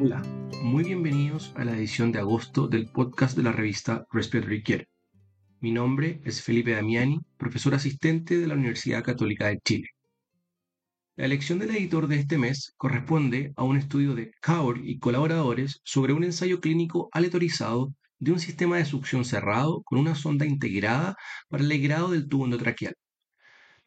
Hola, muy bienvenidos a la edición de agosto del podcast de la revista Respiratory Care. Mi nombre es Felipe Damiani, profesor asistente de la Universidad Católica de Chile. La elección del editor de este mes corresponde a un estudio de Kaur y colaboradores sobre un ensayo clínico aleatorizado de un sistema de succión cerrado con una sonda integrada para el legrado del tubo endotraqueal.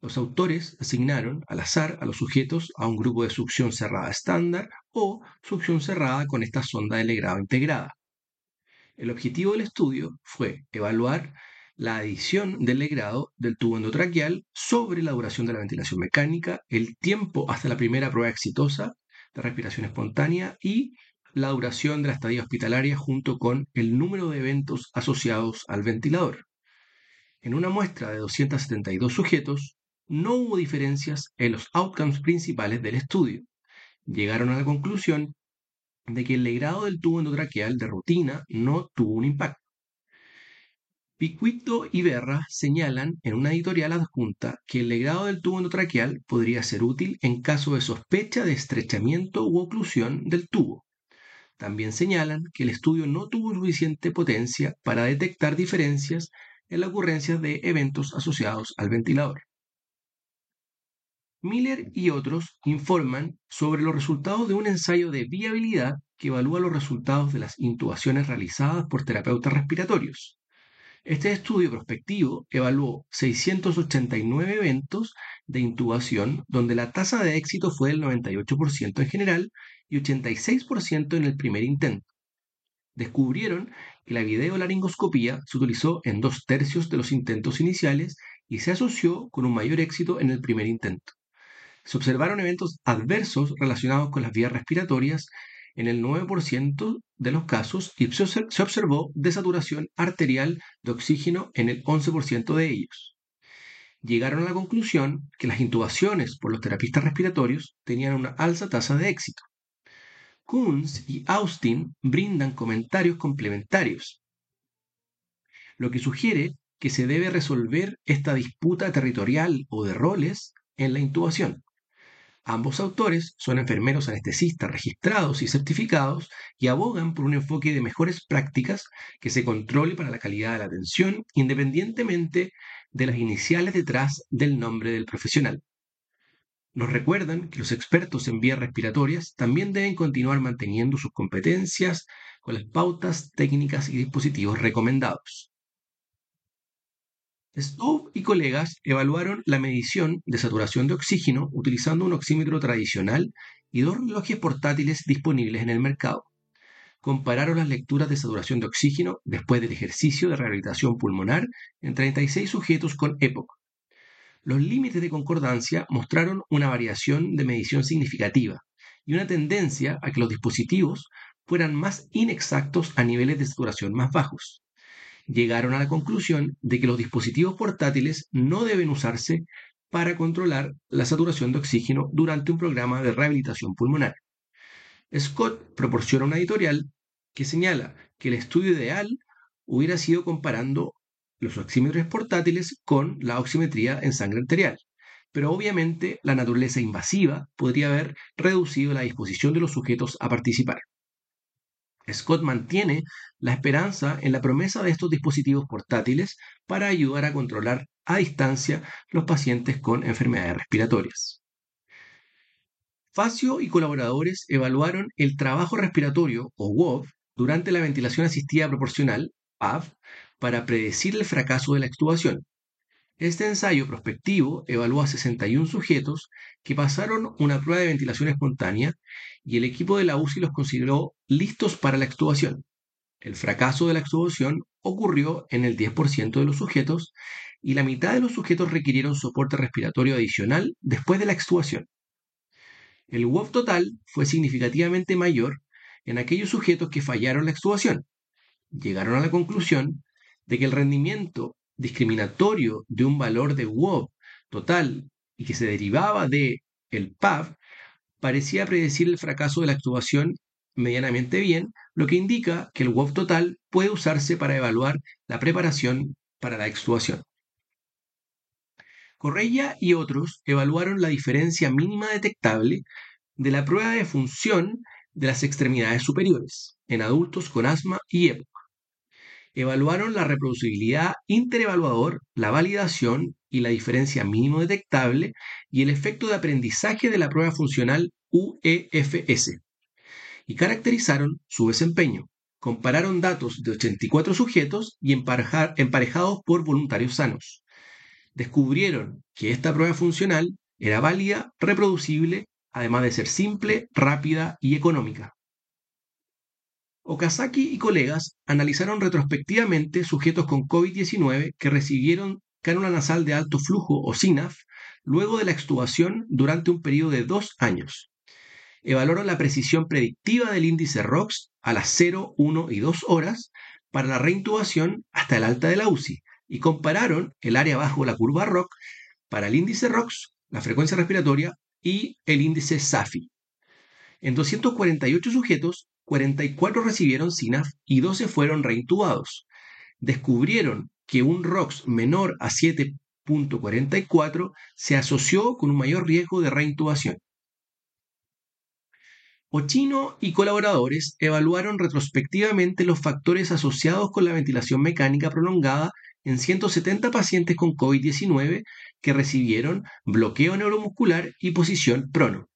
Los autores asignaron al azar a los sujetos a un grupo de succión cerrada estándar o succión cerrada con esta sonda de legrado integrada. El objetivo del estudio fue evaluar la adición del legrado del tubo endotraqueal sobre la duración de la ventilación mecánica, el tiempo hasta la primera prueba exitosa de respiración espontánea y la duración de la estadía hospitalaria junto con el número de eventos asociados al ventilador. En una muestra de 272 sujetos, no hubo diferencias en los outcomes principales del estudio. Llegaron a la conclusión de que el legrado del tubo endotraqueal de rutina no tuvo un impacto. Picuito y Berra señalan en una editorial adjunta que el legrado del tubo endotraqueal podría ser útil en caso de sospecha de estrechamiento u oclusión del tubo. También señalan que el estudio no tuvo suficiente potencia para detectar diferencias en la ocurrencia de eventos asociados al ventilador. Miller y otros informan sobre los resultados de un ensayo de viabilidad que evalúa los resultados de las intubaciones realizadas por terapeutas respiratorios. Este estudio prospectivo evaluó 689 eventos de intubación donde la tasa de éxito fue del 98% en general y 86% en el primer intento. Descubrieron que la videolaringoscopía se utilizó en dos tercios de los intentos iniciales y se asoció con un mayor éxito en el primer intento se observaron eventos adversos relacionados con las vías respiratorias en el 9% de los casos y se observó desaturación arterial de oxígeno en el 11% de ellos. Llegaron a la conclusión que las intubaciones por los terapistas respiratorios tenían una alta tasa de éxito. Kunz y Austin brindan comentarios complementarios, lo que sugiere que se debe resolver esta disputa territorial o de roles en la intubación. Ambos autores son enfermeros anestesistas registrados y certificados y abogan por un enfoque de mejores prácticas que se controle para la calidad de la atención independientemente de las iniciales detrás del nombre del profesional. Nos recuerdan que los expertos en vías respiratorias también deben continuar manteniendo sus competencias con las pautas, técnicas y dispositivos recomendados. Stowe y colegas evaluaron la medición de saturación de oxígeno utilizando un oxímetro tradicional y dos relojes portátiles disponibles en el mercado. Compararon las lecturas de saturación de oxígeno después del ejercicio de rehabilitación pulmonar en 36 sujetos con EPOC. Los límites de concordancia mostraron una variación de medición significativa y una tendencia a que los dispositivos fueran más inexactos a niveles de saturación más bajos llegaron a la conclusión de que los dispositivos portátiles no deben usarse para controlar la saturación de oxígeno durante un programa de rehabilitación pulmonar. Scott proporciona una editorial que señala que el estudio ideal hubiera sido comparando los oxímetros portátiles con la oximetría en sangre arterial, pero obviamente la naturaleza invasiva podría haber reducido la disposición de los sujetos a participar. Scott mantiene la esperanza en la promesa de estos dispositivos portátiles para ayudar a controlar a distancia los pacientes con enfermedades respiratorias. Facio y colaboradores evaluaron el trabajo respiratorio o WOV durante la ventilación asistida proporcional, PAV, para predecir el fracaso de la extubación. Este ensayo prospectivo evaluó a 61 sujetos que pasaron una prueba de ventilación espontánea y el equipo de la UCI los consideró listos para la extubación. El fracaso de la extubación ocurrió en el 10% de los sujetos y la mitad de los sujetos requirieron soporte respiratorio adicional después de la extubación. El WOF total fue significativamente mayor en aquellos sujetos que fallaron la extubación. Llegaron a la conclusión de que el rendimiento discriminatorio de un valor de WOB total y que se derivaba de el PAV parecía predecir el fracaso de la extubación medianamente bien, lo que indica que el WOB total puede usarse para evaluar la preparación para la extubación. Correia y otros evaluaron la diferencia mínima detectable de la prueba de función de las extremidades superiores en adultos con asma y EPOC. Evaluaron la reproducibilidad interevaluador, la validación y la diferencia mínimo detectable y el efecto de aprendizaje de la prueba funcional UEFS. Y caracterizaron su desempeño. Compararon datos de 84 sujetos y emparejados por voluntarios sanos. Descubrieron que esta prueba funcional era válida, reproducible, además de ser simple, rápida y económica. Okazaki y colegas analizaron retrospectivamente sujetos con COVID-19 que recibieron cánula nasal de alto flujo o SINAF luego de la extubación durante un periodo de dos años. Evaluaron la precisión predictiva del índice ROX a las 0, 1 y 2 horas para la reintubación hasta el alta de la UCI y compararon el área bajo la curva ROC para el índice ROX, la frecuencia respiratoria y el índice SAFI. En 248 sujetos, 44 recibieron SINAF y 12 fueron reintubados. Descubrieron que un ROX menor a 7.44 se asoció con un mayor riesgo de reintubación. Ochino y colaboradores evaluaron retrospectivamente los factores asociados con la ventilación mecánica prolongada en 170 pacientes con COVID-19 que recibieron bloqueo neuromuscular y posición prono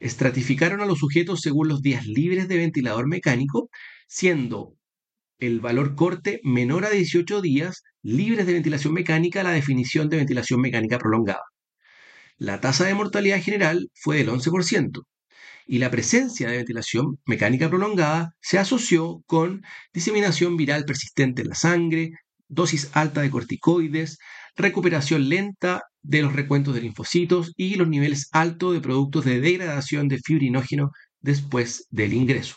estratificaron a los sujetos según los días libres de ventilador mecánico, siendo el valor corte menor a 18 días libres de ventilación mecánica la definición de ventilación mecánica prolongada. La tasa de mortalidad general fue del 11% y la presencia de ventilación mecánica prolongada se asoció con diseminación viral persistente en la sangre, dosis alta de corticoides, recuperación lenta de los recuentos de linfocitos y los niveles altos de productos de degradación de fibrinógeno después del ingreso.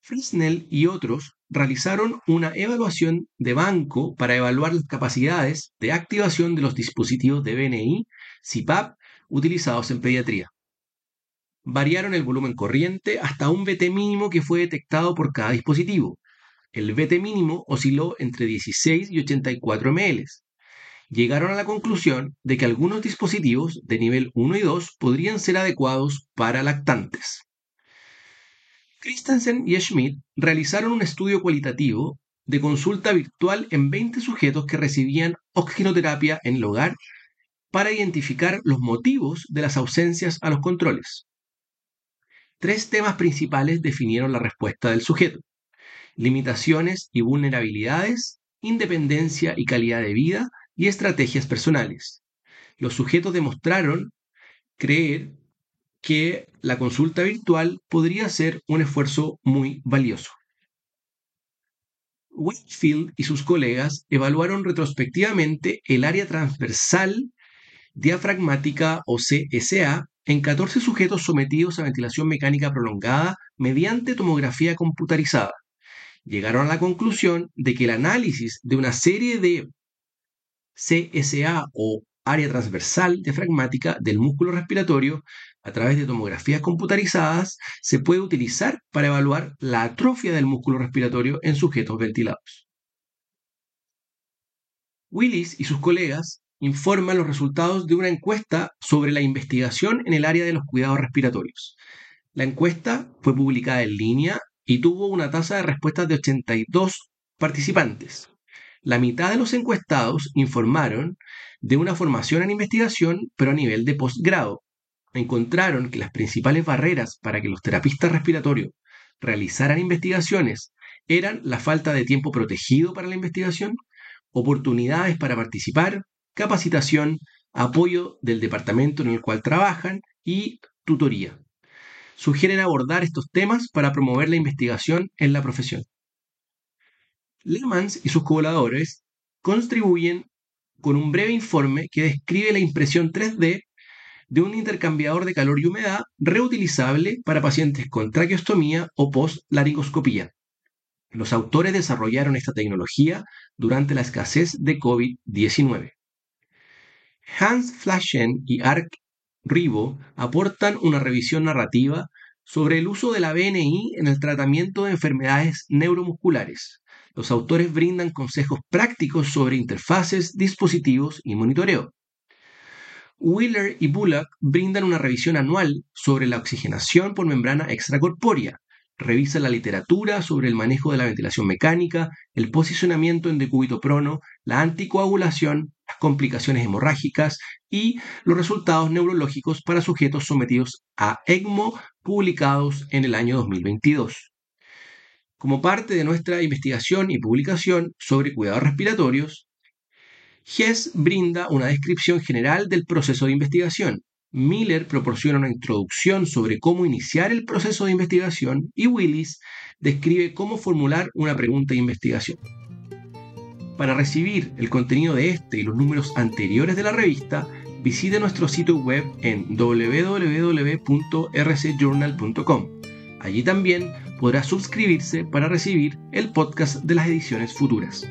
Fresnel y otros realizaron una evaluación de banco para evaluar las capacidades de activación de los dispositivos de BNI, CPAP, utilizados en pediatría. Variaron el volumen corriente hasta un BT mínimo que fue detectado por cada dispositivo. El BT mínimo osciló entre 16 y 84 ml, llegaron a la conclusión de que algunos dispositivos de nivel 1 y 2 podrían ser adecuados para lactantes. Christensen y Schmidt realizaron un estudio cualitativo de consulta virtual en 20 sujetos que recibían oxigenoterapia en el hogar para identificar los motivos de las ausencias a los controles. Tres temas principales definieron la respuesta del sujeto. Limitaciones y vulnerabilidades, independencia y calidad de vida, y estrategias personales. Los sujetos demostraron creer que la consulta virtual podría ser un esfuerzo muy valioso. Whitfield y sus colegas evaluaron retrospectivamente el área transversal diafragmática o CSA en 14 sujetos sometidos a ventilación mecánica prolongada mediante tomografía computarizada. Llegaron a la conclusión de que el análisis de una serie de CSA o área transversal diafragmática del músculo respiratorio a través de tomografías computarizadas se puede utilizar para evaluar la atrofia del músculo respiratorio en sujetos ventilados. Willis y sus colegas informan los resultados de una encuesta sobre la investigación en el área de los cuidados respiratorios. La encuesta fue publicada en línea y tuvo una tasa de respuestas de 82 participantes. La mitad de los encuestados informaron de una formación en investigación, pero a nivel de posgrado. Encontraron que las principales barreras para que los terapistas respiratorios realizaran investigaciones eran la falta de tiempo protegido para la investigación, oportunidades para participar, capacitación, apoyo del departamento en el cual trabajan y tutoría. Sugieren abordar estos temas para promover la investigación en la profesión. Lemans y sus colaboradores contribuyen con un breve informe que describe la impresión 3D de un intercambiador de calor y humedad reutilizable para pacientes con traqueostomía o post-laringoscopía. Los autores desarrollaron esta tecnología durante la escasez de COVID-19. Hans Flaschen y Ark Ribo aportan una revisión narrativa sobre el uso de la BNI en el tratamiento de enfermedades neuromusculares, los autores brindan consejos prácticos sobre interfaces, dispositivos y monitoreo. Wheeler y Bullock brindan una revisión anual sobre la oxigenación por membrana extracorpórea. Revisan la literatura sobre el manejo de la ventilación mecánica, el posicionamiento en decúbito prono, la anticoagulación, las complicaciones hemorrágicas y los resultados neurológicos para sujetos sometidos a ECMO publicados en el año 2022. Como parte de nuestra investigación y publicación sobre cuidados respiratorios, Hess brinda una descripción general del proceso de investigación. Miller proporciona una introducción sobre cómo iniciar el proceso de investigación y Willis describe cómo formular una pregunta de investigación. Para recibir el contenido de este y los números anteriores de la revista, visite nuestro sitio web en www.rcjournal.com. Allí también podrá suscribirse para recibir el podcast de las ediciones futuras.